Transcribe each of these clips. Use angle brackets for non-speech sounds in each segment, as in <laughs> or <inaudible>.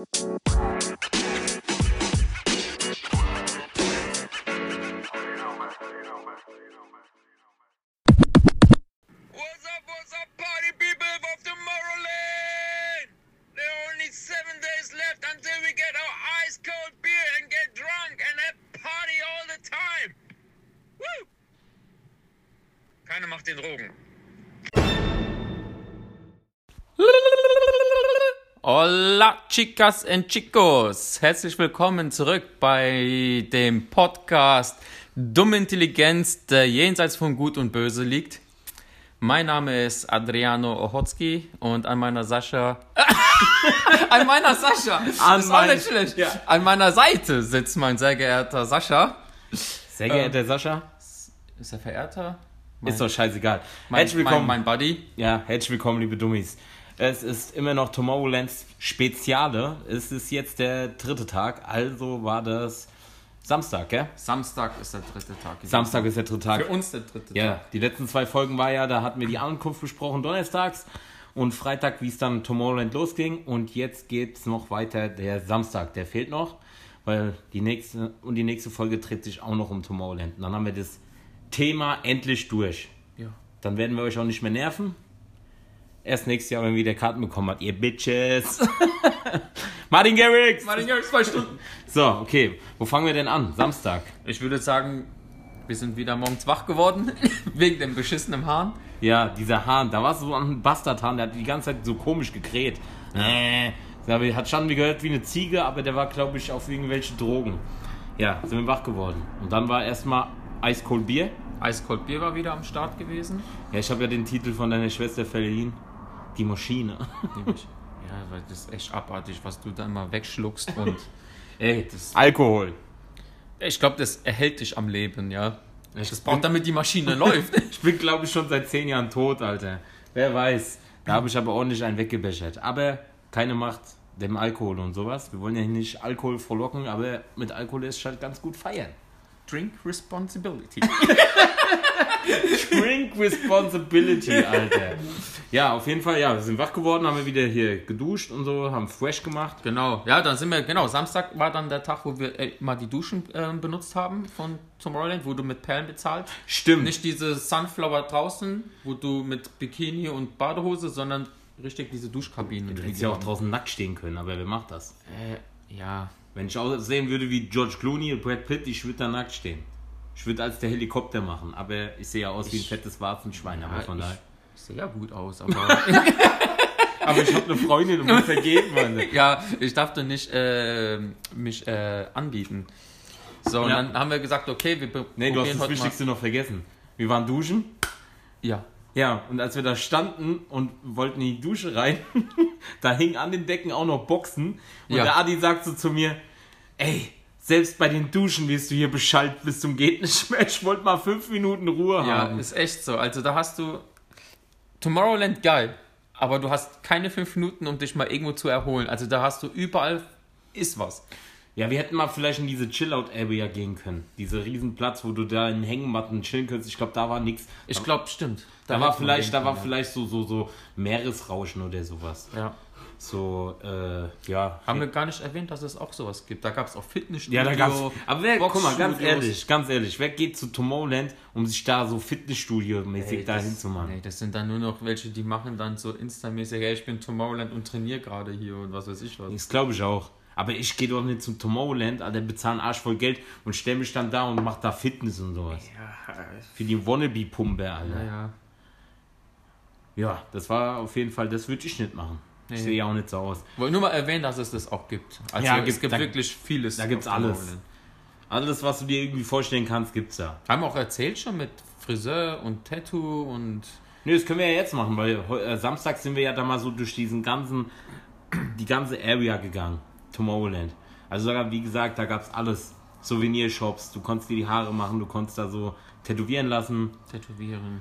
Música chicas and chicos. Herzlich willkommen zurück bei dem Podcast Dumme Intelligenz, der jenseits von Gut und Böse liegt. Mein Name ist Adriano Ochotski und an meiner Sascha. <laughs> an meiner Sascha! An mein- ja. An meiner Seite sitzt mein sehr geehrter Sascha. Sehr geehrter Sascha, Ist er verehrter? ist doch scheißegal. Mein, herzlich willkommen. Mein, mein Buddy. ja, herzlich willkommen, liebe Dummies. Es ist immer noch Tomorrowlands Speziale. Es ist jetzt der dritte Tag, also war das Samstag, gell? Samstag ist der dritte Tag. Samstag ist der dritte Tag. Für uns der dritte Ja, Tag. die letzten zwei Folgen war ja, da hatten wir die Ankunft besprochen, donnerstags und Freitag, wie es dann Tomorrowland losging. Und jetzt geht's noch weiter, der Samstag, der fehlt noch, weil die nächste und die nächste Folge dreht sich auch noch um Tomorrowland. Und dann haben wir das Thema endlich durch. Ja. Dann werden wir euch auch nicht mehr nerven. Erst nächstes Jahr, wenn ihr wieder Karten bekommen habt, ihr Bitches. <laughs> Martin Garrix! Martin Garrix, zwei Stunden. So, okay. Wo fangen wir denn an? Samstag. Ich würde sagen, wir sind wieder morgens wach geworden, <laughs> wegen dem beschissenen Hahn. Ja, dieser Hahn, da war so ein Bastardhahn, der hat die ganze Zeit so komisch gekräht. Äh, hat schon wie gehört wie eine Ziege, aber der war, glaube ich, auf irgendwelche Drogen. Ja, sind wir wach geworden. Und dann war erstmal Eiskold Bier. Eiskold Bier war wieder am Start gewesen. Ja, ich habe ja den Titel von deiner Schwester verliehen. Die Maschine. Ja, weil das ist echt abartig, was du da immer wegschluckst <laughs> und ey, das, Alkohol. ich glaube, das erhält dich am Leben, ja. Ich Das braucht, damit die Maschine läuft. <laughs> Ich bin, glaube ich, schon seit zehn Jahren tot, Alter. Wer weiß. Da habe ich aber ordentlich einen weggebechert. Aber keine Macht dem Alkohol und sowas. Wir wollen ja nicht Alkohol frohlocken, aber mit Alkohol ist halt ganz gut feiern. Drink responsibility. <laughs> Drink Responsibility, Alter. Ja, auf jeden Fall, ja, wir sind wach geworden, haben wir wieder hier geduscht und so, haben fresh gemacht. Genau, ja, dann sind wir, genau, Samstag war dann der Tag, wo wir äh, mal die Duschen ähm, benutzt haben von Tomorrowland, wo du mit Perlen bezahlst. Stimmt. Nicht diese Sunflower draußen, wo du mit Bikini und Badehose, sondern richtig diese Duschkabinen. Du hättest ja auch draußen nackt stehen können, aber wer macht das? Äh, ja. Wenn ich aussehen würde wie George Clooney und Brad Pitt, ich würde da nackt stehen. Ich würde als der Helikopter machen, aber ich sehe ja aus wie ein Ich- fettes Warzenschwein, aber Ja, von ich, daher. Ja gut aus, aber <laughs> Aber ich habe eine Freundin und vergeben, Mann. ja, ich darf nicht äh, mich äh, anbieten. So, und Ja. dann haben wir gesagt, okay, wir be- Nee, du hast probieren das Wichtigste noch vergessen. Wir waren duschen. Mal. Ja. Ja, und als wir da standen und wollten in die Dusche rein, <laughs> da hingen an den Decken auch noch Boxen. Und Ja. der Adi sagt so zu mir, ey, selbst bei den Duschen wirst du hier beschallt bis zum geht nicht mehr. Ich wollte mal fünf Minuten Ruhe Ja, haben. ist echt so. Also da hast du Tomorrowland geil, aber du hast keine fünf Minuten, um dich mal irgendwo zu erholen. Also da hast du überall ist was. Ja, wir hätten mal vielleicht in diese Chill-Out-Area gehen können. Diese riesen Platz, wo du da in Hängematten chillen könntest. Ich glaube, da war nichts. Ich glaube, stimmt. Da, war hätte man vielleicht, da war vielleicht so, so, so Meeresrauschen oder sowas. ja. So, äh, ja. Haben wir gar nicht erwähnt, dass es auch sowas gibt. Da gab es auch Fitnessstudio. Ja, da gab's. Aber wer, guck mal, ganz ehrlich, ganz ehrlich, wer geht zu Tomorrowland, um sich da so Fitnessstudio-mäßig Ey, da das- hinzumachen? Nee, das sind dann nur noch welche, die machen dann so Insta-mäßig, hey, ich bin Tomorrowland und trainiere gerade hier und was weiß ich was. Das glaube ich auch. Aber ich gehe doch nicht zum Tomorrowland, Alter, bezahle Arsch voll Geld und stelle mich dann da und mache da Fitness und sowas. Ja, Für die Wannabe-Pumpe, Alter. ja, Ja. ja. das war auf jeden Fall, das würde ich nicht machen. Ich Nee. sehe ja auch nicht so aus. Wollte nur mal erwähnen, dass es das auch gibt. Also Ja, es gibt- gibt da- wirklich vieles. Da gibt's auf alles. Alles, was du dir irgendwie vorstellen kannst, gibt's da. Haben wir auch erzählt schon mit Friseur und Tattoo und Nö, das können wir ja jetzt machen, weil äh, Samstag sind wir ja da mal so durch diesen ganzen, <clears throat> die ganze Area gegangen. Tomorrowland. Also sogar, wie gesagt, da gab's alles. Souvenirshops, du konntest dir die Haare machen, du konntest da so tätowieren lassen. Tätowieren.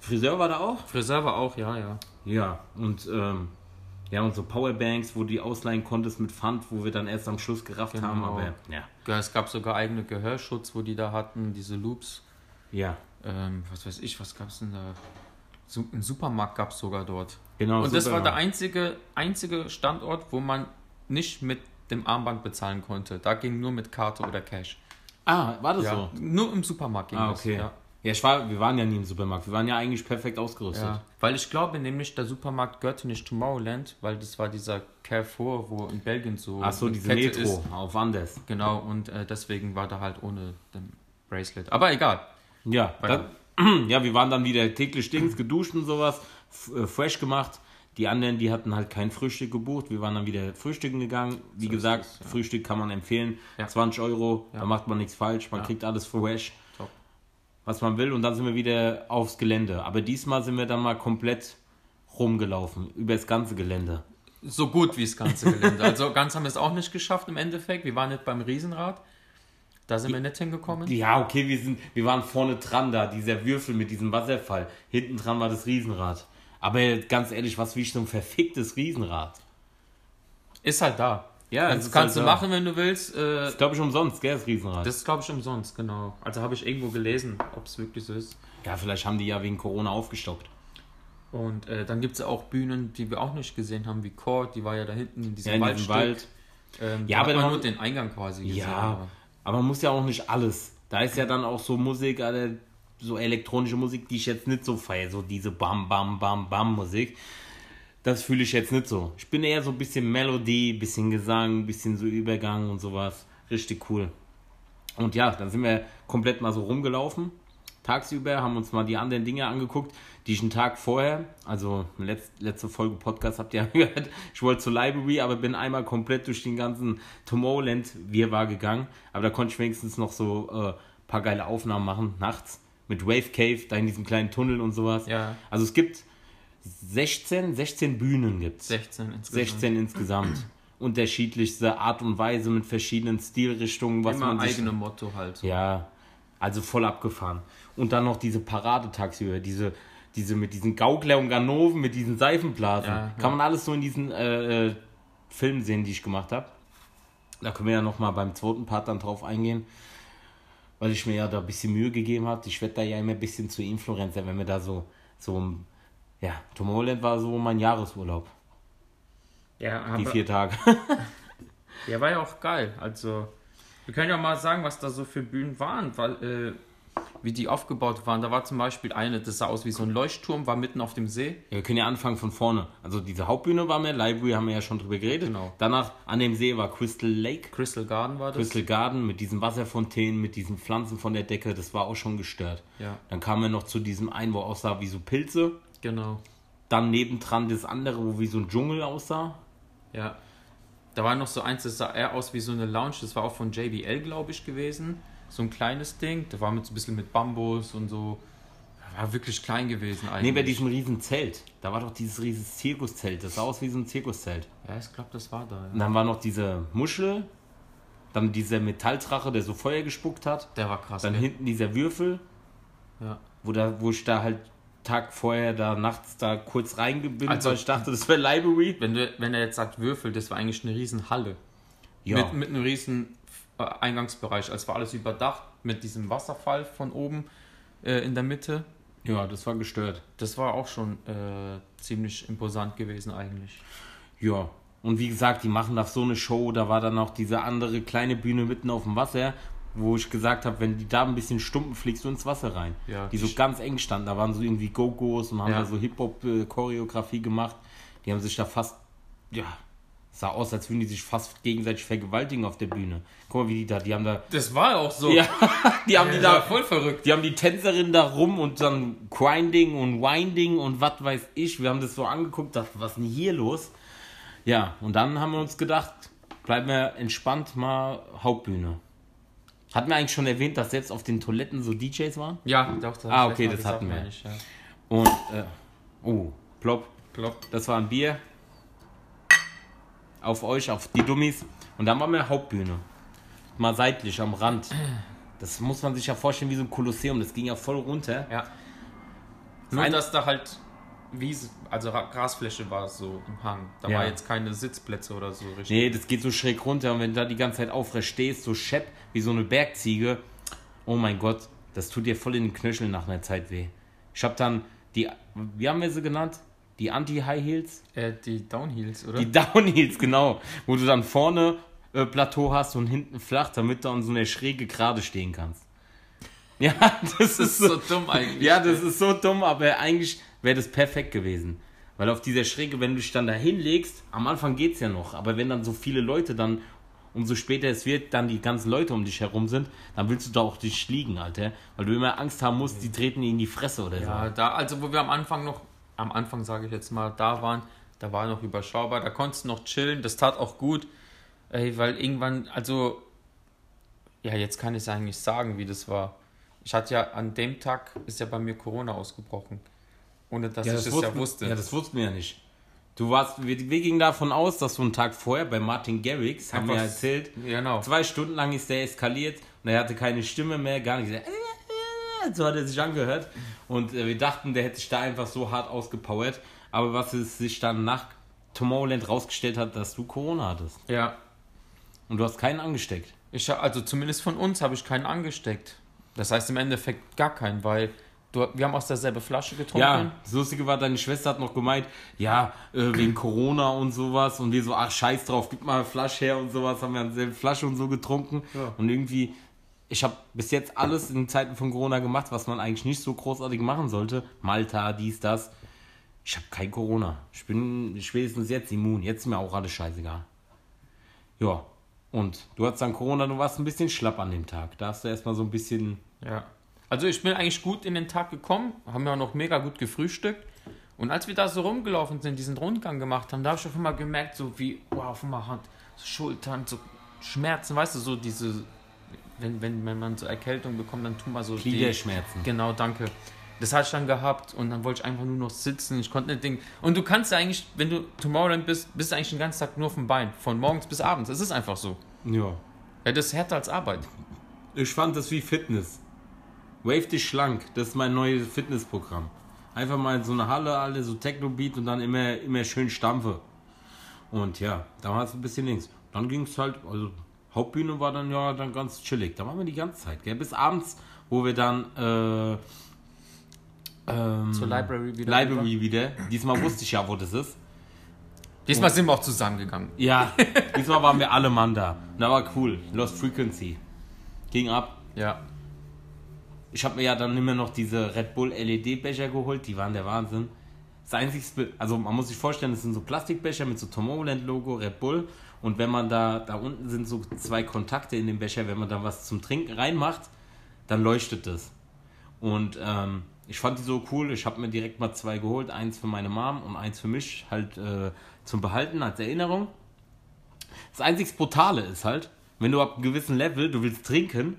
Friseur war da auch? Friseur war auch, ja, ja. Ja, und ähm, ja, und so Powerbanks, wo du die ausleihen konntest mit Pfand, wo wir dann erst am Schluss gerafft Genau. haben, aber ja. Ja, Es gab sogar eigene Gehörschutz, wo die da hatten, diese Loops. Ja, Ähm, was weiß ich, was gab's denn da? So, ein Supermarkt gab es sogar dort. genau. und das super. war der einzige, einzige Standort, wo man nicht mit dem Armband bezahlen konnte. Da ging nur mit Karte oder Cash. Ah, war das Ja, so? nur im Supermarkt ging Ah, das. okay. Ja. Ja, ich war, wir waren ja nie im Supermarkt. Wir waren ja eigentlich perfekt ausgerüstet. Ja, weil ich glaube nämlich, der Supermarkt gehörte nicht Tomorrowland, weil das war dieser Carrefour, wo in Belgien so Ach so, diese Kette Metro ist. auf Andes. Genau, und äh, deswegen war der halt ohne den Bracelet. Aber egal. Ja, dann, <clears throat> ja, wir waren dann wieder täglich Dings, geduscht und sowas, äh, fresh gemacht. Die anderen, die hatten halt kein Frühstück gebucht. Wir waren dann wieder frühstücken gegangen. Wie So gesagt, es, ja. Frühstück kann man empfehlen. Ja. 20 Euro, da macht man nichts falsch. Man kriegt alles fresh. Was man will. Und dann sind wir wieder aufs Gelände. Aber diesmal sind wir dann mal komplett rumgelaufen, über das ganze Gelände. So gut wie das ganze Gelände. Also ganz haben wir es auch nicht geschafft im Endeffekt. Wir waren nicht beim Riesenrad. Da sind wir nicht hingekommen. Ja, okay, wir, sind, wir waren vorne dran da, dieser Würfel mit diesem Wasserfall. Hinten dran war das Riesenrad. Aber ganz ehrlich, was wie so ein verficktes Riesenrad. Ist halt da. Ja, das kannst halt du da. machen, wenn du willst. Äh, Das ist, glaube ich, umsonst, gell, das Riesenrad. das ist, glaube ich, umsonst, genau. Also habe ich irgendwo gelesen, ob es wirklich so ist. ja, vielleicht haben die ja wegen Corona aufgestockt. Und äh, dann gibt es ja auch Bühnen, die wir auch nicht gesehen haben, wie Court, die war ja da hinten in diesem Ja, in Waldstück. Wald. Ähm, Ja, aber man nur den Eingang quasi gesehen. Ja, aber- aber man muss ja auch nicht alles. Da ist ja dann auch so Musik, so elektronische Musik, die ich jetzt nicht so feiere. So diese Bam, Bam, Bam, Bam Musik. Das fühle ich jetzt nicht so. Ich bin eher so ein bisschen Melodie, bisschen Gesang, bisschen so Übergang und sowas. Richtig cool. Und ja, dann sind wir komplett mal so rumgelaufen. Tagsüber haben uns mal die anderen Dinge angeguckt, die ich einen Tag vorher, also letz, letzte Folge Podcast habt ihr <laughs> gehört, ich wollte zur Library, aber bin einmal komplett durch den ganzen Tomorrowland Wirrwarr gegangen. Aber da konnte ich wenigstens noch so ein äh, paar geile Aufnahmen machen, nachts. Mit Wave Cave, da in diesem kleinen Tunnel und sowas. Ja. Also es gibt 16, 16 Bühnen gibt's. 16 insgesamt. 16 insgesamt. <clears throat> Unterschiedlichste Art und Weise mit verschiedenen Stilrichtungen, was Immer man sich eigene Motto halt. so. ja, also voll abgefahren. Und dann noch diese Parade tagsüber, diese, diese mit diesen Gaukler und Ganoven, mit diesen Seifenblasen. Ja, Kann man alles so in diesen äh, äh, Filmen sehen, die ich gemacht habe. Da können wir ja nochmal beim zweiten Part dann drauf eingehen. Weil ich mir ja da ein bisschen Mühe gegeben habe. Ich werde da ja immer ein bisschen zu Influencer, wenn wir da so, so, ja, Tomorrowland war so mein Jahresurlaub. Ja, Die aber, vier Tage. <laughs> ja, war ja auch geil. Also, wir können ja mal sagen, was da so für Bühnen waren, weil, äh, wie die aufgebaut waren. Da war zum Beispiel eine, das sah aus wie so ein Leuchtturm, war mitten auf dem See. Ja, wir können ja anfangen von vorne. Also diese Hauptbühne war mehr, Library haben wir ja schon drüber geredet. Genau. Danach an dem See war Crystal Lake. Crystal Garden war das. Crystal Garden mit diesen Wasserfontänen, mit diesen Pflanzen von der Decke, das war auch schon gestört. Ja. Dann kamen wir noch zu diesem einen, wo aussah wie so Pilze. Genau. Dann nebendran das andere, wo wie so ein Dschungel aussah. Ja. Da war noch so eins, das sah eher aus wie so eine Lounge, das war auch von JBL, glaube ich, gewesen. So ein kleines Ding. Da war mit so ein bisschen mit Bambus und so. War wirklich klein gewesen eigentlich. Neben diesem riesen Zelt. Da war doch dieses riesen Zirkuszelt. Das sah aus wie so ein Zirkuszelt. Ja, ich glaube, das war da. Und Ja. dann war noch diese Muschel. Dann dieser Metalldrache, der so Feuer gespuckt hat. Der war krass. Dann gell? hinten dieser Würfel, Ja. wo, da, wo ich da halt Tag vorher da nachts da kurz reingebildet, Also- weil ich dachte, das wäre Library. Wenn, du, wenn er jetzt sagt Würfel, das war eigentlich eine riesen Halle. Ja. Mit, mit einem riesen äh, Eingangsbereich. Also war alles überdacht mit diesem Wasserfall von oben äh, in der Mitte. ja, das war gestört. Das war auch schon äh, ziemlich imposant gewesen eigentlich. Ja. Und wie gesagt, die machen da so eine Show. Da war dann auch diese andere kleine Bühne mitten auf dem Wasser, wo ich gesagt habe, wenn die da ein bisschen stumpen, fliegst du ins Wasser rein. Ja. Die so ganz eng standen. Da waren so irgendwie Go-Go's und haben Ja. da so Hip-Hop-Choreografie gemacht. Die haben sich da fast, ja, sah aus, als würden die sich fast gegenseitig vergewaltigen auf der Bühne. Guck mal, wie die da, die haben da, Das war auch so. ja, <laughs> die haben die da voll verrückt. Die haben die Tänzerin da rum und dann Grinding und Winding und was weiß ich. Wir haben das so angeguckt, dachten, was ist denn hier los? Ja, und dann haben wir uns gedacht, bleiben wir entspannt mal Hauptbühne. Hatten wir eigentlich schon erwähnt, dass selbst auf den Toiletten so DJs waren? Ja, doch. Das Ah, okay, das hatten wir. ja. Und, äh, oh, plopp, Klopp. das war ein Bier. Auf euch, auf die Dummies. Und dann waren wir Hauptbühne. Mal seitlich, am Rand. Das muss man sich ja vorstellen wie so ein Kolosseum. Das ging ja voll runter. Ja. Nur, dass da halt Wiese, also Ra- Grasfläche war so im Hang. Da Ja. war jetzt keine Sitzplätze oder so richtig. Nee, das geht so schräg runter und wenn du da die ganze Zeit aufrecht stehst, so schepp wie so eine Bergziege, oh mein Gott, das tut dir voll in den Knöcheln nach einer Zeit weh. Ich hab dann die, wie haben wir sie genannt? die Anti-High Heels, Äh, die Downheels, oder? die Downheels, genau, wo du dann vorne äh, Plateau hast und hinten flach, damit du an so einer Schräge gerade stehen kannst. <laughs> Ja, das, das ist ist so so, dumm eigentlich. ja, das ist so dumm, aber eigentlich wäre das perfekt gewesen. Weil auf dieser Schräge, wenn du dich dann da hinlegst, am Anfang geht's ja noch, aber wenn dann so viele Leute dann, umso später es wird, dann die ganzen Leute um dich herum sind, dann willst du da auch dich liegen, Alter. Weil du immer Angst haben musst, die treten dir in die Fresse oder Ja, so. da, also wo wir am Anfang noch, am Anfang sage ich jetzt mal, da waren, da war noch überschaubar, da konntest du noch chillen, das tat auch gut, ey, weil irgendwann, also, ja, jetzt kann ich es eigentlich sagen, wie das war. Ich hatte ja an dem Tag, ist ja bei mir Corona ausgebrochen, ohne dass ich es ja wusste. Ja, das wussten wir ja nicht. Du warst, wir, wir gingen davon aus, dass du einen Tag vorher bei Martin Garrix, haben wir erzählt, Genau. zwei Stunden lang ist der eskaliert und er hatte keine Stimme mehr, gar nichts. So hat er sich angehört und äh, wir dachten, der hätte sich da einfach so hart ausgepowert. Aber was es sich dann nach Tomorrowland rausgestellt hat, dass du Corona hattest. Ja, Und du hast keinen angesteckt. ich, also zumindest von uns habe ich keinen angesteckt. Das heißt im Endeffekt gar keinen, weil du, wir haben aus derselben Flasche getrunken. Ja, das Lustige war, deine Schwester hat noch gemeint, ja, äh, wegen Corona und sowas. Und wir so, ach, scheiß drauf, gib mal eine Flasche her und sowas. Haben wir an derselben Flasche und so getrunken. Ja. Und irgendwie, ich habe bis jetzt alles in Zeiten von Corona gemacht, was man eigentlich nicht so großartig machen sollte. Malta, dies, das. Ich habe kein Corona. Ich bin spätestens jetzt immun. Jetzt ist mir auch alles scheißegal. Ja. Und du hattest dann Corona, du warst ein bisschen schlapp an dem Tag. Da hast du erstmal so ein bisschen. Ja. Also ich bin eigentlich gut in den Tag gekommen, haben ja auch noch mega gut gefrühstückt. Und als wir da so rumgelaufen sind, diesen Rundgang gemacht haben, da habe ich auf einmal gemerkt, so wie, wow, auf einmal Hand, so Schultern, so Schmerzen, weißt du, so diese, wenn, wenn, wenn man so Erkältung bekommt, dann tun wir so die, Gliederschmerzen. Genau, danke. Das hatte ich dann gehabt und dann wollte ich einfach nur noch sitzen. Ich konnte nicht denken. Und du kannst ja eigentlich, wenn du Tomorrowland bist, bist du eigentlich den ganzen Tag nur auf dem Bein. Von morgens bis abends. Es ist einfach so. Ja. Ja, das ist härter als Arbeit. Ich fand das wie Fitness. Wave dich schlank, das ist mein neues Fitnessprogramm. Einfach mal in so eine Halle, alle so Techno-Beat und dann immer, immer schön Stampfe. Und ja, da war es ein bisschen links. Dann ging es halt, also Hauptbühne war dann ja dann ganz chillig. Da waren wir die ganze Zeit, gell? bis abends, wo wir dann äh, ähm, Zur Library wieder. Library wieder. Diesmal wusste ich ja, wo das ist. Diesmal sind wir auch zusammengegangen. Ja, <laughs> diesmal waren wir alle Mann da. Und da war cool. Lost Frequency. Ging ab. Ja. Ich habe mir ja dann immer noch diese Red Bull LED-Becher geholt, die waren der Wahnsinn. Das einzigste, also man muss sich vorstellen, das sind so Plastikbecher mit so Tomorrowland-Logo, Red Bull. Und wenn man da, da unten sind so zwei Kontakte in dem Becher, wenn man da was zum Trinken reinmacht, dann leuchtet das. Und ähm, ich fand die so cool, ich habe mir direkt mal zwei geholt, eins für meine Mom und eins für mich, halt äh, zum Behalten als Erinnerung. Das einzig Brutale ist halt, wenn du ab einem gewissen Level, du willst trinken,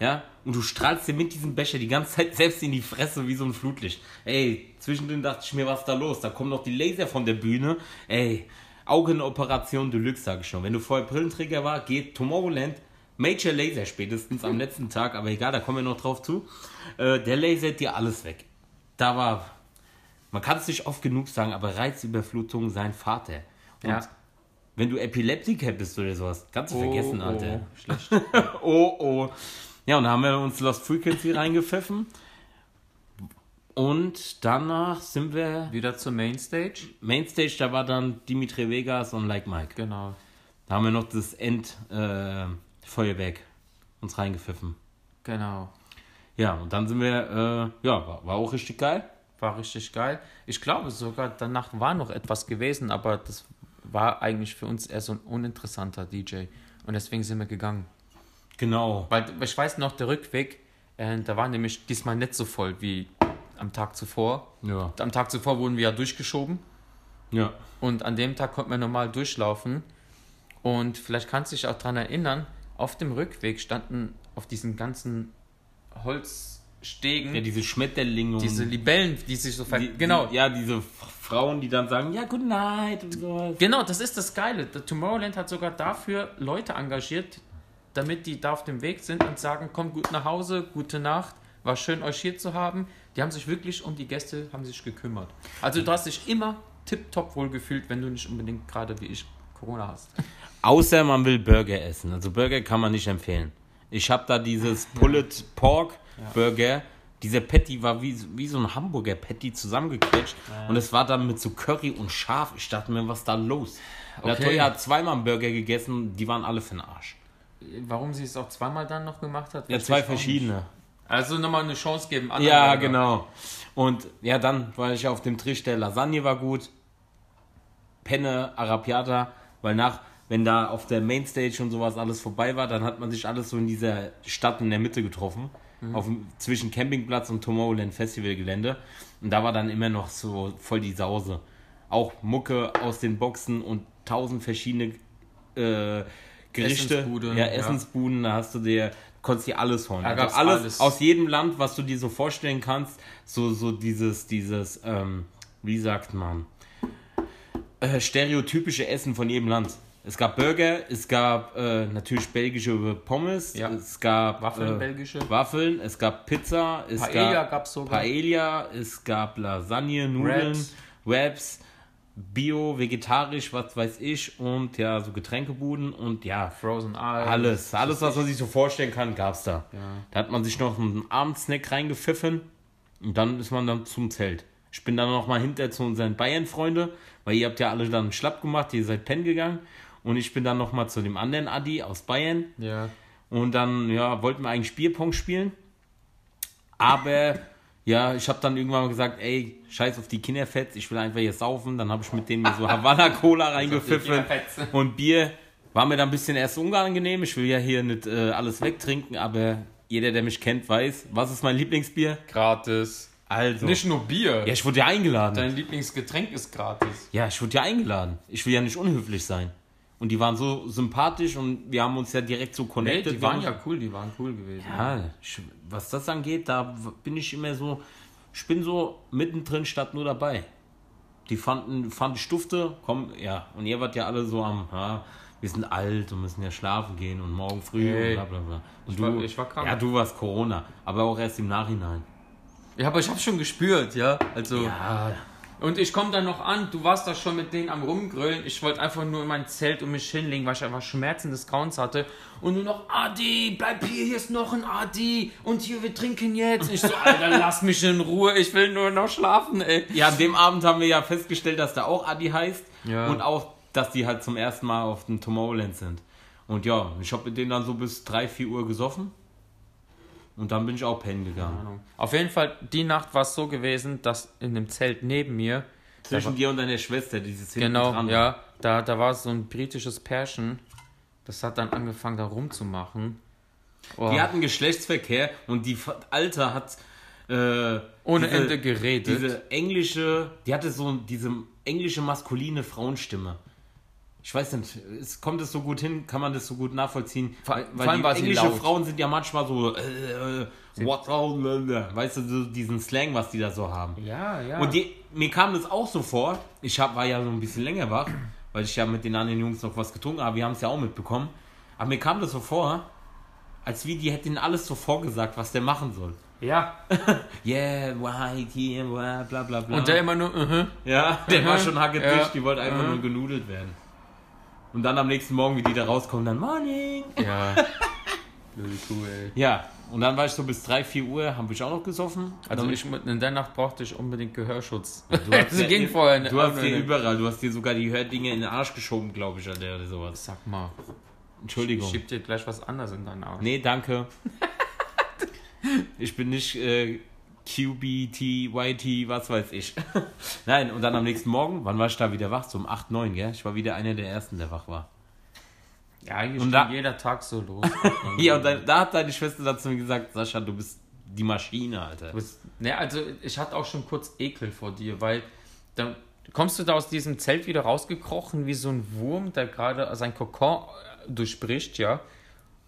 ja, und du strahlst dir mit diesem Becher die ganze Zeit <laughs> selbst in die Fresse wie so ein Flutlicht. Ey, zwischendrin dachte ich mir, was ist da los? Da kommen noch die Laser von der Bühne. Ey, Augenoperation Deluxe, sag ich schon. Wenn du vorher Brillenträger war, geht Tomorrowland Major Laser spätestens am letzten Tag, aber egal, da kommen wir noch drauf zu. Äh, der lasert dir alles weg. Da war, man kann es nicht oft genug sagen, aber Reizüberflutung sein Vater. Und Ja. wenn du Epileptiker bist oder sowas, kannst du vergessen, Alter. Oh, schlecht. Oh, oh. <laughs> Ja, und da haben wir uns Lost Frequency <laughs> reingepfiffen. Und danach sind wir Wieder zur Mainstage. Mainstage, da war dann Dimitri Vegas und Like Mike. Genau. Da haben wir noch das Endfeuerwerk äh, Feuerwerk uns reingepfiffen. Genau. Ja, und dann sind wir, äh, ja, war, war auch richtig geil. War richtig geil. Ich glaube sogar, danach war noch etwas gewesen, aber das war eigentlich für uns eher so ein uninteressanter DJ. Und deswegen sind wir gegangen. Genau. Weil ich weiß noch, der Rückweg, äh, da war nämlich diesmal nicht so voll wie am Tag zuvor. Ja. Am Tag zuvor wurden wir ja durchgeschoben. Ja. Und an dem Tag konnten wir normal durchlaufen. Und vielleicht kannst du dich auch daran erinnern, auf dem Rückweg standen auf diesen ganzen Holzstegen Ja, diese Schmetterlinge diese Libellen, die sich so ver die, Genau. Die, ja, diese Frauen, die dann sagen, ja, good night und sowas. Genau, das ist das Geile. Tomorrowland hat sogar dafür Leute engagiert, damit die da auf dem Weg sind und sagen, kommt gut nach Hause, gute Nacht, war schön euch hier zu haben. Die haben sich wirklich um die Gäste haben sich gekümmert. Also du hast dich immer tipptopp wohl gefühlt, wenn du nicht unbedingt gerade wie ich Corona hast. Außer man will Burger essen. Also Burger kann man nicht empfehlen. Ich habe da dieses Pulled Pork Burger. Dieser Patty war wie, wie so ein Hamburger Patty zusammengequetscht. Und es war dann mit so Curry und Schaf. Ich dachte mir, was ist da los? Okay. Okay. Latoya hat zweimal einen Burger gegessen, die waren alle für den Arsch. Warum sie es auch zweimal dann noch gemacht hat? Ja, zwei verschiedene. Also nochmal eine Chance geben. Ja, genau. Und ja, dann war ich auf dem Trichter Lasagne war gut. Penne, Arapiata, weil nach, wenn da auf der Mainstage und sowas alles vorbei war, dann hat man sich alles so in dieser Stadt in der Mitte getroffen. Auf dem, zwischen Campingplatz und Tomorrowland Festivalgelände. Und da war dann immer noch so voll die Sause. Auch Mucke aus den Boxen und tausend verschiedene äh, Gerichte. Essensbude, ja, ja. Essensbuden, da hast du dir, konntest dir alles holen. Da Also gab's alles, alles. aus jedem Land, was du dir so vorstellen kannst, so, so dieses, dieses, ähm, wie sagt man, äh, stereotypische Essen von jedem Land. Es gab Burger, es gab äh, natürlich belgische Pommes, Ja. es gab Waffeln, äh, belgische. Waffeln, es gab Pizza, es Paella gab gab's sogar. Paella, es gab Lasagne, Nudeln, Wraps. Wraps, Bio, vegetarisch, was weiß ich und ja, so Getränkebuden und ja, Frozen Eyes. alles, alles, was man sich so vorstellen kann, gab's da. Ja. Da hat man sich noch einen Abendsnack reingepfiffen und dann ist man dann zum Zelt. Ich bin dann noch mal hinter zu unseren Bayern-Freunde, weil ihr habt ja alle dann schlapp gemacht, ihr seid pennen gegangen. Und ich bin dann noch mal zu dem anderen Adi aus Bayern. Ja. Und dann, ja, wollten wir eigentlich Bierpong spielen. Aber, ja, ich habe dann irgendwann mal gesagt, ey, scheiß auf die Kinderfetz, ich will einfach hier saufen. Dann habe ich mit denen mir so <laughs> Havanna-Cola reingepfiffen. Und Bier war mir dann ein bisschen erst unangenehm. Ich will ja hier nicht äh, alles wegtrinken, aber jeder, der mich kennt, weiß, was ist mein Lieblingsbier? Gratis. Also. Nicht nur Bier. ja, ich wurde ja eingeladen. Dein Lieblingsgetränk ist gratis. Ja, ich wurde ja eingeladen. Ich will ja nicht unhöflich sein. Und die waren so sympathisch und wir haben uns ja direkt so connected. die waren ja cool, die waren cool gewesen. Ja, was das angeht, da bin ich immer so, ich bin so mittendrin statt nur dabei. Die fanden, fanden Stufte, komm, ja, und ihr wart ja alle so am, ja, wir sind alt und müssen ja schlafen gehen und morgen früh Hey, und bla bla bla. Und ich war- ich war krank. Ja, du warst Corona, aber auch erst im Nachhinein. Ja, aber ich habe schon gespürt, ja. Also Ja, und ich komme dann noch an, du warst da schon mit denen am rumgrölen. Ich wollte einfach nur in mein Zelt und mich hinlegen, weil ich einfach Schmerzen des Grauens hatte. Und nur noch, Adi, bleib hier, hier ist noch ein Adi. Und hier, wir trinken jetzt. Ich so, <laughs> Alter, lass mich in Ruhe, ich will nur noch schlafen, ey. ja, an dem Abend haben wir ja festgestellt, dass der auch Adi heißt Ja. und auch, dass die halt zum ersten Mal auf dem Tomorrowland sind. Und ja, ich habe mit denen dann so bis 3, 4 Uhr gesoffen. Und dann bin ich auch pennen gegangen. Auf jeden Fall, die Nacht war es so gewesen, dass in dem Zelt neben mir, Zwischen dir und deiner Schwester, dieses hinten genau, dran. ja, da, da war so ein britisches Pärchen, das hat dann angefangen, da rumzumachen. Oh, Die hatten Geschlechtsverkehr und die Fa- Alte hat äh, ohne diese, Ende geredet. Diese englische, die hatte so diese englische maskuline Frauenstimme. Ich weiß nicht, es kommt es so gut hin, kann man das so gut nachvollziehen? Vor- weil vor allem die war sie englische. Frauen sind ja manchmal so, äh, äh, what, äh, weißt du, so diesen Slang, was die da so haben. ja, ja. Und die, mir kam das auch so vor, ich hab, war ja so ein bisschen länger wach, <clears throat> weil ich ja mit den anderen Jungs noch was getrunken habe, wir haben es ja auch mitbekommen. Aber mir kam das so vor, als wie die hätten alles so vorgesagt, was der machen soll. ja. <laughs> Yeah, white, yeah, bla bla bla. Und der immer nur, uh ja, der war <laughs> schon hacke Ja. die wollte einfach Mhm. nur genudelt werden. Und dann am nächsten Morgen, wie die da rauskommen, dann Morning. Ja. <laughs> Ey. Ja, und dann war ich so bis 3, 4 Uhr, haben wir auch noch gesoffen. Also ich, in der Nacht brauchte ich unbedingt Gehörschutz. Du hast <laughs> das ging vorher nicht. Du hast dir nicht. überall, du hast dir sogar die Hördinge in den Arsch geschoben, glaube ich, oder sowas. Sag mal, Entschuldigung. schieb dir gleich was anderes in deinen Arsch. Nee, danke. <laughs> ich bin nicht äh, QBT, YT, was weiß ich. <laughs> Nein, und dann am nächsten Morgen, wann war ich da wieder wach? So um 8, 9, gell? Ich war wieder einer der Ersten, der wach war. Ja, eigentlich Und da- jeder Tag so los. <laughs> Ja, und dann, da hat deine Schwester dann zu mir gesagt, Sascha, du bist die Maschine, Alter. Bist- Ne, also ich hatte auch schon kurz Ekel vor dir, weil dann kommst du da aus diesem Zelt wieder rausgekrochen wie so ein Wurm, der gerade sein Kokon äh, durchbricht, ja.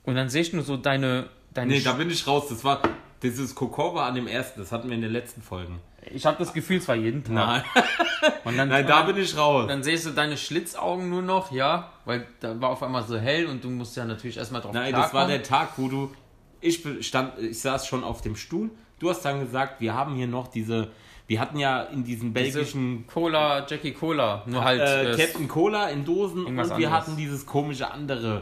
Und dann sehe ich nur so deine, deine Nee, da bin ich raus. Das war, dieses Kokor war an dem ersten, das hatten wir in den letzten Folgen. Ich habe das Gefühl, es war jeden Tag. Nein, <laughs> Und dann, nein, da bin ich raus. Dann siehst du deine Schlitzaugen nur noch, ja, weil da war auf einmal so hell und du musst ja natürlich erstmal drauf Nein, das war der Tag, wo du. Ich stand, ich saß schon auf dem Stuhl. Du hast dann gesagt, wir haben hier noch diese. Wir hatten ja in diesen belgischen Cola, Jackie Cola, nur halt äh, äh, Captain Cola in Dosen und wir anderes. hatten dieses komische andere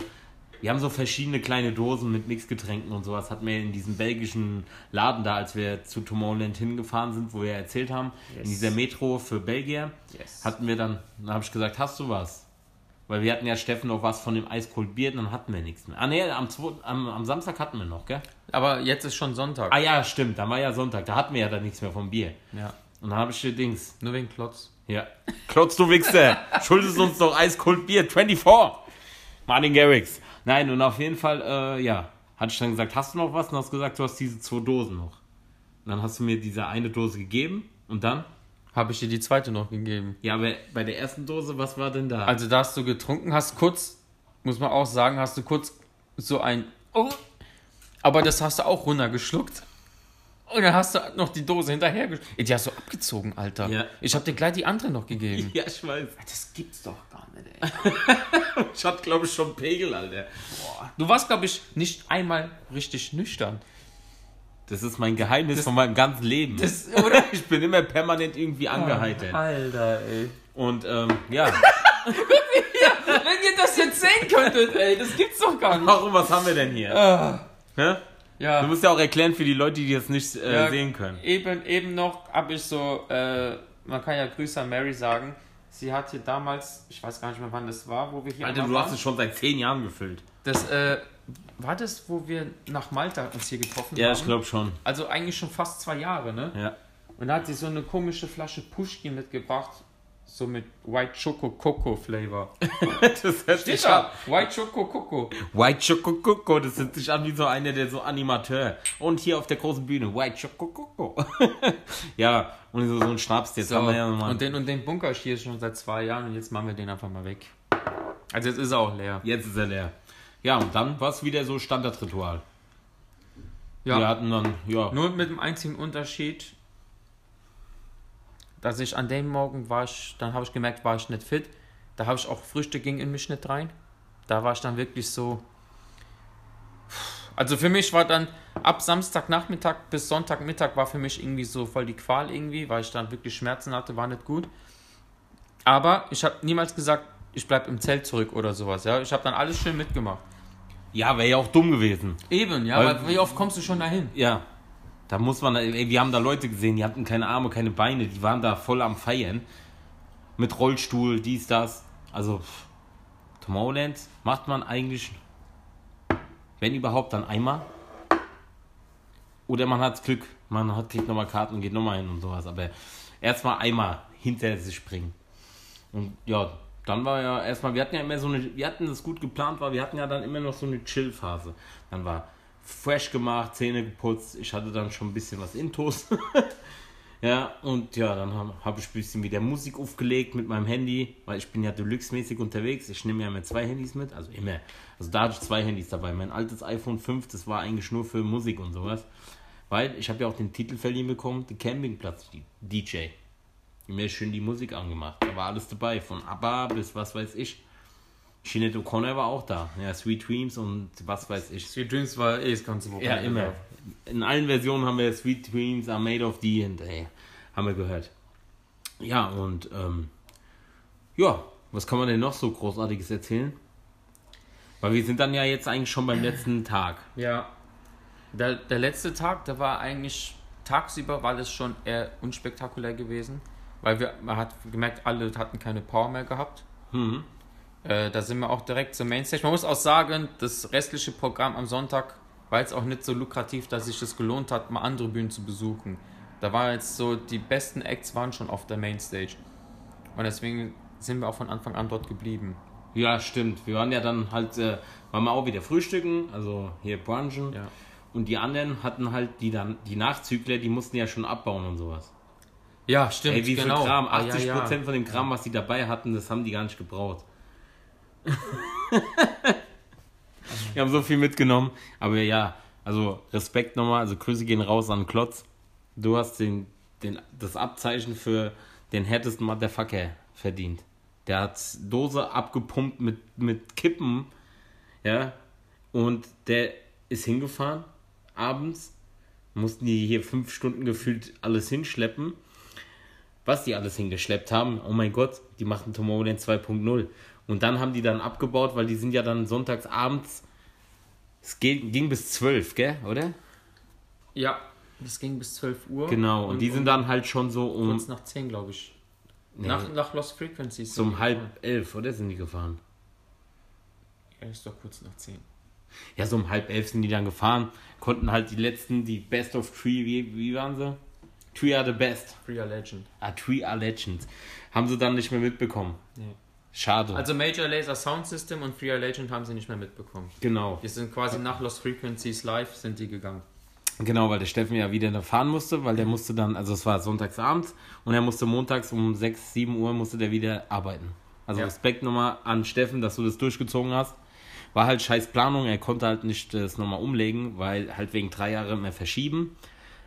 Wir haben so verschiedene kleine Dosen mit Mixgetränken und sowas. Hatten wir in diesem belgischen Laden da, als wir zu Tomorrowland hingefahren sind, wo wir erzählt haben, Yes. in dieser Metro für Belgier, Yes. hatten wir dann, dann habe ich gesagt, hast du was? Weil wir hatten ja Steffen noch was von dem Eiskold Bier, dann hatten wir nichts mehr. Ah nee, am, am, am Samstag hatten wir noch, gell? Aber jetzt ist schon Sonntag. Ah ja, stimmt, dann war ja Sonntag, da hatten wir ja dann nichts mehr vom Bier. Ja. Und dann habe ich dir Dings. Nur wegen Klotz. Ja. Klotz, du Wichser! <laughs> Schuldest uns doch eiskold Bier, 24! Martin Garrix. Nein, und auf jeden Fall, äh, ja, hatte ich dann gesagt, hast du noch was? Und hast gesagt, du hast diese zwei Dosen noch. Und dann hast du mir diese eine Dose gegeben und dann? Habe ich dir die zweite noch gegeben. Ja, aber bei der ersten Dose, was war denn da? Also da hast du getrunken, hast kurz, muss man auch sagen, hast du kurz so ein oh, aber das hast du auch runtergeschluckt. Und dann hast du noch die Dose hinterher. Die hast du abgezogen, Alter. Ja. Ich habe dir gleich die andere noch gegeben. ja, ich weiß. Das gibt's doch gar nicht, ey. <laughs> Ich hatte, glaube ich, schon Pegel, Alter. Du warst, glaube ich, nicht einmal richtig nüchtern. Das ist mein Geheimnis von meinem ganzen Leben. Das, <laughs> oder? ich bin immer permanent irgendwie angeheitert. Alter, ey. Und, ähm, <laughs> ja. Wenn ihr das jetzt sehen könntet, ey, das gibt's doch gar nicht. Warum, was haben wir denn hier? Ah, Hä? Ja. Du musst ja auch erklären für die Leute, die das nicht äh, Ja, sehen können. Eben, eben noch habe ich so, äh, man kann ja Grüße an Mary sagen. Sie hat hier damals, ich weiß gar nicht mehr wann das war, wo wir hier Alter, du hast waren. es schon seit zehn Jahren gefüllt. Das, äh, war das, wo wir nach Malta uns hier getroffen Ja, haben? ich glaube schon. Also eigentlich schon fast zwei Jahre, ne? Ja. Und da hat sie so eine komische Flasche Pushkin mitgebracht. So mit White Choco Coco Flavor. <laughs> das hört Steht sich an. da. White Choco Coco. White Choco Coco, das hört sich an wie so einer, der so Animateur. Und hier auf der großen Bühne, White Choco Coco. <laughs> ja, und so, so ein Schnaps, jetzt So, haben wir ja nochmal. und, den, und den Bunker hier schon seit zwei Jahren und jetzt machen wir den einfach mal weg. Also jetzt ist er auch leer. Jetzt ist er leer. Ja, und dann war es wieder so Standardritual. Ja. Wir hatten dann, ja, Nur mit dem einzigen Unterschied, dass ich an dem Morgen war ich, dann habe ich gemerkt, war ich nicht fit. Da habe ich auch Früchte ging in mich nicht rein. Da war ich dann wirklich so. Also für mich war dann ab Samstagnachmittag bis Sonntagmittag war für mich irgendwie so voll die Qual irgendwie, weil ich dann wirklich Schmerzen hatte, war nicht gut. Aber ich habe niemals gesagt, ich bleibe im Zelt zurück oder sowas. Ja, ich habe dann alles schön mitgemacht. ja, wäre ja auch dumm gewesen. Eben, ja. Weil- Weil, wie oft kommst du schon dahin? Ja. Da muss man, ey, wir haben da Leute gesehen, die hatten keine Arme, keine Beine, die waren da voll am Feiern. Mit Rollstuhl, dies, das. Also, Tomorrowland macht man eigentlich, wenn überhaupt, dann einmal. Oder man hat Glück, man hat, kriegt nochmal Karten und geht nochmal hin und sowas. Aber erstmal einmal hinter sich bringen. Und ja, dann war ja erstmal, wir hatten ja immer so eine, wir hatten das gut geplant, war, wir hatten ja dann immer noch so eine Chill-Phase. Dann war fresh gemacht, Zähne geputzt, ich hatte dann schon ein bisschen was Intos. <laughs> ja, und ja, dann habe hab ich ein bisschen wieder Musik aufgelegt mit meinem Handy, weil ich bin ja Deluxe-mäßig unterwegs. Ich nehme ja immer zwei Handys mit, also immer. Also da hatte ich zwei Handys dabei. Mein altes iPhone 5, das war eigentlich nur für Musik und sowas. Weil ich habe ja auch den Titel verliehen bekommen, der Campingplatz DJ. Mir schön die Musik angemacht. Da war alles dabei, von ABBA bis was weiß ich. Sinead O'Connor war auch da. Ja, Sweet Dreams und was weiß ich. Sweet Dreams war eh das ganze Ja, Wochenende. immer. In allen Versionen haben wir Sweet Dreams are made of thee und ey, haben wir gehört. Ja, und ähm, ja, was kann man denn noch so Großartiges erzählen? Weil wir sind dann ja jetzt eigentlich schon beim letzten Tag. Ja. Der, der letzte Tag, der war eigentlich tagsüber, war das schon eher unspektakulär gewesen. Weil wir, man hat gemerkt, alle hatten keine Power mehr gehabt. Mhm. Äh, da sind wir auch direkt zur Mainstage. Man muss auch sagen, das restliche Programm am Sonntag war jetzt auch nicht so lukrativ, dass sich das gelohnt hat, mal andere Bühnen zu besuchen. Da war jetzt so, die besten Acts waren schon auf der Mainstage. Und deswegen sind wir auch von Anfang an dort geblieben. Ja, stimmt. Wir waren ja dann halt, äh, waren wir auch wieder frühstücken, also hier brunchen. Ja. Und die anderen hatten halt die dann, die Nachzügler, die mussten ja schon abbauen und sowas. Ja, stimmt, Ey, wie viel genau. Kram? Ah, ja, 80% ja. von dem Kram, was die dabei hatten, das haben die gar nicht gebraucht. <laughs> wir haben so viel mitgenommen. Aber ja, also Respekt nochmal, also Grüße gehen raus an Klotz. Du hast den, den, das Abzeichen für den härtesten Motherfucker verdient. Der hat Dose abgepumpt mit, mit Kippen, ja, und der ist hingefahren, abends, mussten die hier fünf Stunden gefühlt alles hinschleppen was die alles hingeschleppt haben. Oh mein Gott, die machen Tomorrowland 2.0. Und dann haben die dann abgebaut, weil die sind ja dann sonntags abends Es ging, ging bis 12, gell, oder? Ja, das ging bis 12 Uhr. Genau, und, die sind dann halt schon so um, kurz nach 10, glaube ich. Nach, nach Lost Frequencies. so um halb elf, oder sind die gefahren? Ja, ist doch kurz nach 10. Ja, so um halb elf sind die dann gefahren, konnten halt die letzten, die Best of Three, wie, wie waren sie? Three are the best. Free Legend. Ah, Three are Legends. Haben sie dann nicht mehr mitbekommen. Nee. Schade. Also Major Laser Sound System und Free Legend haben sie nicht mehr mitbekommen. genau. Die sind quasi nach Lost Frequencies live sind die gegangen. Genau, weil der Steffen ja wieder fahren musste, weil der musste dann, also es war sonntagsabends und er musste montags um 6, 7 Uhr musste der wieder arbeiten. Also Ja. Respekt nochmal an Steffen, dass du das durchgezogen hast. War halt scheiß Planung, er konnte halt nicht das nochmal umlegen, weil halt wegen drei Jahre mehr verschieben.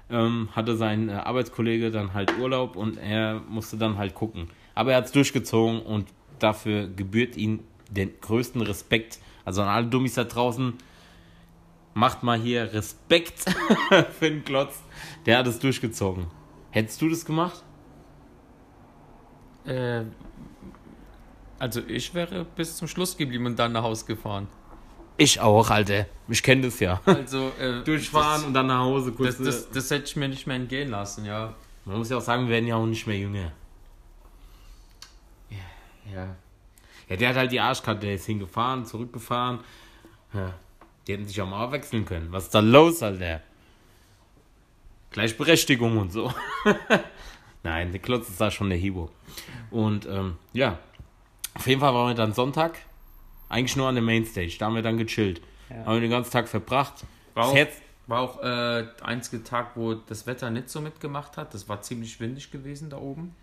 Ähm, hatte sein äh, Arbeitskollege dann halt Urlaub und er musste dann halt gucken. Aber er hat es durchgezogen und dafür gebührt ihm den größten Respekt. Also an alle Dummies da draußen, macht mal hier Respekt <laughs> für den Klotz. Der hat es durchgezogen. Hättest du das gemacht? Äh, also ich wäre bis zum Schluss geblieben und dann nach Hause gefahren. Ich auch, Alter. Ich kenne das ja. Also <laughs> äh, Durchfahren und dann nach Hause kurz. Das, das, das, das hätte ich mir nicht mehr entgehen lassen, ja. Man muss ja auch sagen, wir werden ja auch nicht mehr jünger. Ja. Ja, ja der hat halt die Arschkarte, der ist hingefahren, zurückgefahren. Ja. Die hätten sich auch mal wechseln können. Was ist da los, Alter? Gleichberechtigung und so. <laughs> Nein, der Klotz ist da schon der Hibo. Und ähm, ja, auf jeden Fall waren wir dann Sonntag eigentlich nur an der Mainstage. Da haben wir dann gechillt. Haben wir den ganzen Tag verbracht. War auch, Herz, war auch äh, der einzige Tag, wo das Wetter nicht so mitgemacht hat. Das war ziemlich windig gewesen da oben.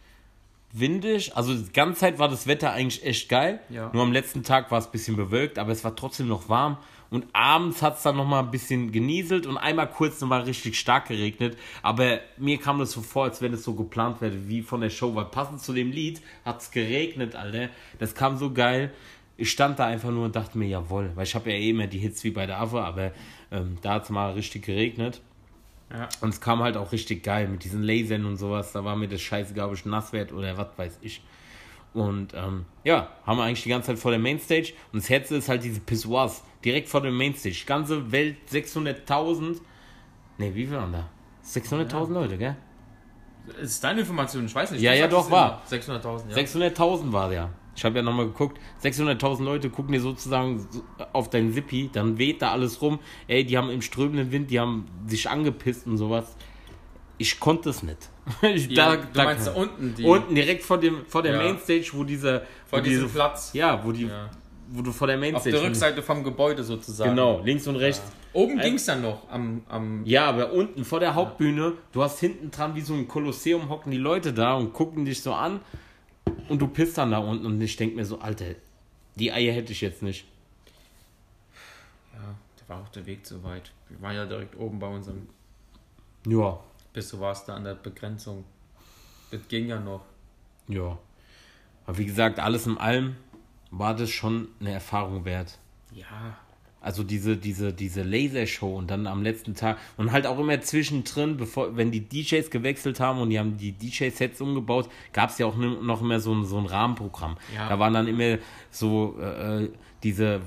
Windig. Also die ganze Zeit war das Wetter eigentlich echt geil. Ja. Nur am letzten Tag war es ein bisschen bewölkt, aber es war trotzdem noch warm. Und abends hat es dann nochmal ein bisschen genieselt und einmal kurz nochmal richtig stark geregnet. Aber mir kam das so vor, als wenn es so geplant wäre, wie von der Show. Weil passend zu dem Lied hat es geregnet, Alter. Das kam so geil. Ich stand da einfach nur und dachte mir, jawohl. Weil ich habe ja eh immer die Hits wie bei der AFA, aber ähm, da hat es mal richtig geregnet. Ja. Und es kam halt auch richtig geil mit diesen Lasern und sowas. Da war mir das scheißegal, ob ich nass werde oder was weiß ich. Und ähm, ja, haben wir eigentlich die ganze Zeit vor der Mainstage. Und das Herz ist halt diese Pissoirs. Direkt vor der Mainstage. Ganze Welt 600.000. Ne, wie viel waren da? 600.000 Leute, gell? Das ist deine Information, ich weiß nicht. Ja, ja, doch, war. immer. 600.000, ja. 600.000 war der. Ich habe ja nochmal geguckt. 600.000 Leute gucken dir sozusagen so auf dein Zippi. Dann weht da alles rum. Ey, die haben im strömenden Wind, die haben sich angepisst und sowas. Ich konnte es nicht. <laughs> Ich, Ja, du meinst da unten die, Unten direkt vor dem vor der Ja. Mainstage, wo dieser vor diesem diese, Platz. ja, wo die Ja. wo du vor der Auf Mainstage der Rückseite vom Gebäude sozusagen. Genau, links und rechts. Oben ging es dann noch am, am Ja, aber unten vor der Hauptbühne, du hast hinten dran wie so ein Kolosseum hocken die Leute da und gucken dich so an und du pisst dann da unten und ich denke mir so, Alter, die Eier hätte ich jetzt nicht. Ja, da war auch der Weg zu weit. Wir waren ja direkt oben bei unserem, Ja, bis du warst da an der Begrenzung. Das ging ja noch. ja. Aber wie gesagt, alles in allem war das schon eine Erfahrung wert. Ja, Also diese, diese, diese Lasershow und dann am letzten Tag und halt auch immer zwischendrin, bevor, wenn die DJs gewechselt haben und die haben die DJ-Sets umgebaut, gab es ja auch noch immer so ein, so ein Rahmenprogramm. Ja. Da waren dann immer so äh, diese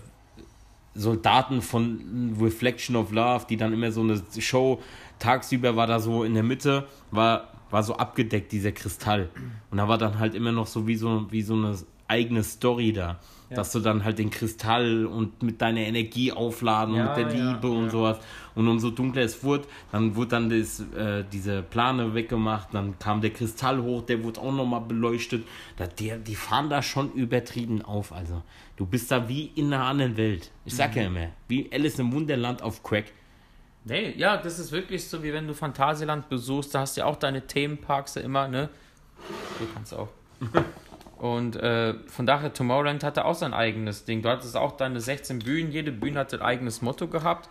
Soldaten von Reflection of Love, die dann immer so eine Show, tagsüber war da so in der Mitte, war, war so abgedeckt, dieser Kristall. Und da war dann halt immer noch so wie so, wie so eine eigene Story da. Dass du dann halt den Kristall und mit deiner Energie aufladen Ja, und mit der ja, Liebe und ja. sowas. Und umso dunkler es wurde, dann wurde dann das, äh, diese Plane weggemacht, dann kam der Kristall hoch, der wurde auch nochmal beleuchtet. Da, die, die fahren da schon übertrieben auf. Also, du bist da wie in einer anderen Welt. Ich sag Mhm. ja immer, wie Alice im Wunderland auf Crack. Nee, ja, das ist wirklich so, wie wenn du Phantasialand besuchst, da hast du ja auch deine Themenparks immer, ne? Du kannst auch. <laughs> Und äh, von daher, Tomorrowland hatte auch sein eigenes Ding. Du hattest auch deine 16 Bühnen, jede Bühne hatte ein eigenes Motto gehabt.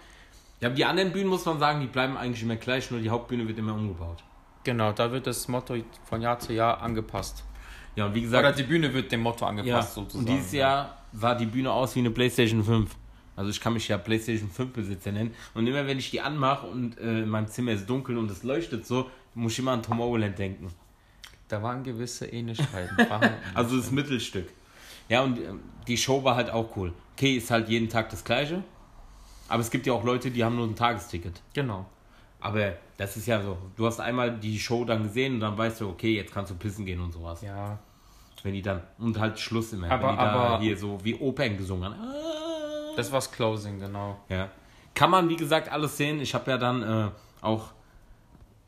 Ja, die anderen Bühnen muss man sagen, die bleiben eigentlich immer gleich, nur die Hauptbühne wird immer umgebaut. Genau, da wird das Motto von Jahr zu Jahr angepasst. Ja, und wie gesagt, Oder die Bühne wird dem Motto ja, angepasst, sozusagen. und dieses Jahr sah die Bühne aus wie eine Playstation 5. Also ich kann mich ja Playstation 5 Besitzer nennen. Und immer wenn ich die anmache und äh, in meinem Zimmer ist dunkel und es leuchtet so, muss ich immer an Tomorrowland denken. Da waren gewisse Ähnlichkeiten. <laughs> Also das Mittelstück. Ja, und ähm, die Show war halt auch cool. Okay, ist halt jeden Tag das gleiche. Aber es gibt ja auch Leute, die haben nur ein Tagesticket. Genau. Aber das ist ja so. Du hast einmal die Show dann gesehen und dann weißt du, okay, jetzt kannst du pissen gehen und sowas. Ja. Wenn die dann. Und halt Schluss immer. Aber- wenn die da aber- hier so wie Opern gesungen haben. Das war's Closing, genau. Ja. Kann man, wie gesagt, alles sehen. Ich habe ja dann äh, auch.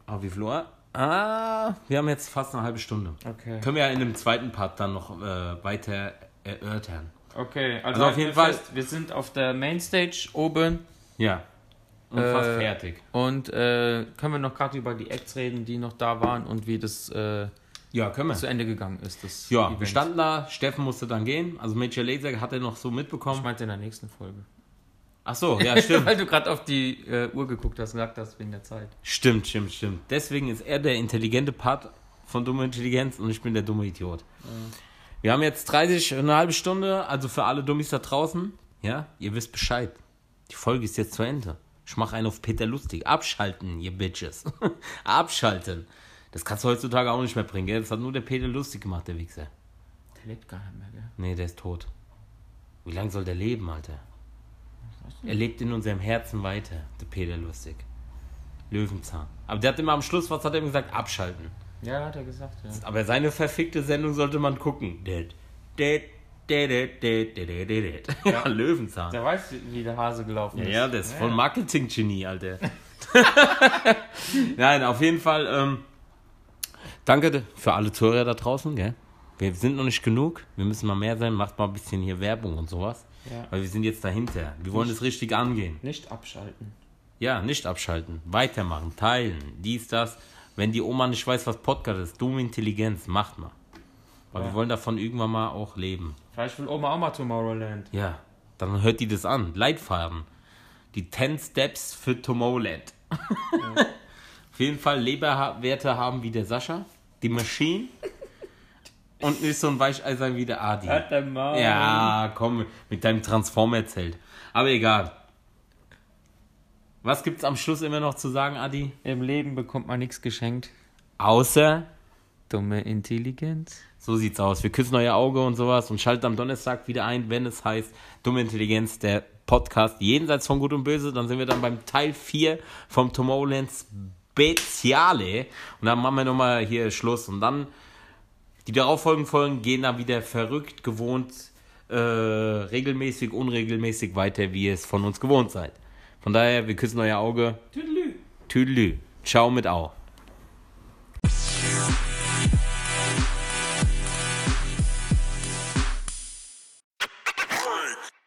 Ah, wie viel Uhr? Ah, wir haben jetzt fast eine halbe Stunde. Okay. Können wir ja in dem zweiten Part dann noch äh, weiter erörtern. Okay, also, Also auf jeden Fall- Fest, wir sind auf der Mainstage oben Ja. Und Äh, fast fertig. und äh, können wir noch gerade über die Acts reden, die noch da waren und wie das äh, Ja, können wir. zu Ende gegangen ist. Das Ja, Event. wir standen da, Steffen musste dann gehen. Also Major Laser hat er noch so Ich mitbekommen. meinte in der nächsten Folge. Ach so, ja, <laughs> stimmt. Weil du gerade auf die äh, Uhr geguckt hast und gesagt hast, wegen der Zeit. stimmt, stimmt, stimmt. Deswegen ist er der intelligente Part von dumme Intelligenz und ich bin der dumme Idiot. Wir haben jetzt 30, eine halbe Stunde, also für alle Dummies da draußen. Ja, ihr wisst Bescheid. Die Folge ist jetzt zu Ende. Ich mache einen auf Peter Lustig. Abschalten, ihr Bitches. <laughs> Abschalten. Das kannst du heutzutage auch nicht mehr bringen, gell? Das hat nur der Peter Lustig gemacht, der Wichser. Der lebt gar nicht mehr, gell? Nee, der ist tot. Wie lange soll der leben, Alter? Er lebt in unserem Herzen weiter, der Peter Lustig. Löwenzahn. Aber der hat immer am Schluss, was hat er ihm gesagt? Abschalten. Ja, hat er gesagt, ja. Aber seine verfickte Sendung sollte man gucken. Dät, dät. <laughs> Ja, Löwenzahn. Der weiß, wie der Hase gelaufen Ja, ist. ja, das ist voll Marketing-Genie, Alter. <laughs> <laughs> Nein, auf jeden Fall, ähm, danke für alle Zuhörer da draußen, gell? Wir sind noch nicht genug, wir müssen mal mehr sein, macht mal ein bisschen hier Werbung und sowas. Ja. Weil wir sind jetzt dahinter. Wir wollen es richtig angehen. Nicht abschalten. Ja, nicht abschalten, weitermachen, teilen, dies, das. Wenn die Oma nicht weiß, was Podcast ist, dumme Intelligenz, macht mal. Weil Ja. wir wollen davon irgendwann mal auch leben. Vielleicht will Oma auch mal Tomorrowland. Ja, dann hört die das an. Leitfaden. Die 10 Steps für Tomorrowland. <laughs> Auf jeden Fall Leberwerte haben wie der Sascha, die Maschine und nicht so ein Weicheiser wie der Adi. der Mann. Ja, komm, mit deinem Transformer-Zelt. Aber egal. Was gibt's am Schluss immer noch zu sagen, Adi? Im Leben bekommt man nichts geschenkt. Außer, Dumme Intelligenz. so sieht's aus. Wir küssen euer Auge und sowas und schalten am Donnerstag wieder ein, wenn es heißt Dumme Intelligenz, der Podcast jenseits von Gut und Böse. Dann sind wir dann beim Teil 4 vom Tomorrowland Speziale. Und dann machen wir nochmal hier Schluss. Und dann die darauffolgenden Folgen gehen dann wieder verrückt, gewohnt, äh, regelmäßig, unregelmäßig weiter, wie ihr es von uns gewohnt seid. Von daher, wir küssen euer Auge. Tüdelü. Tüdelü. Ciao mit Au.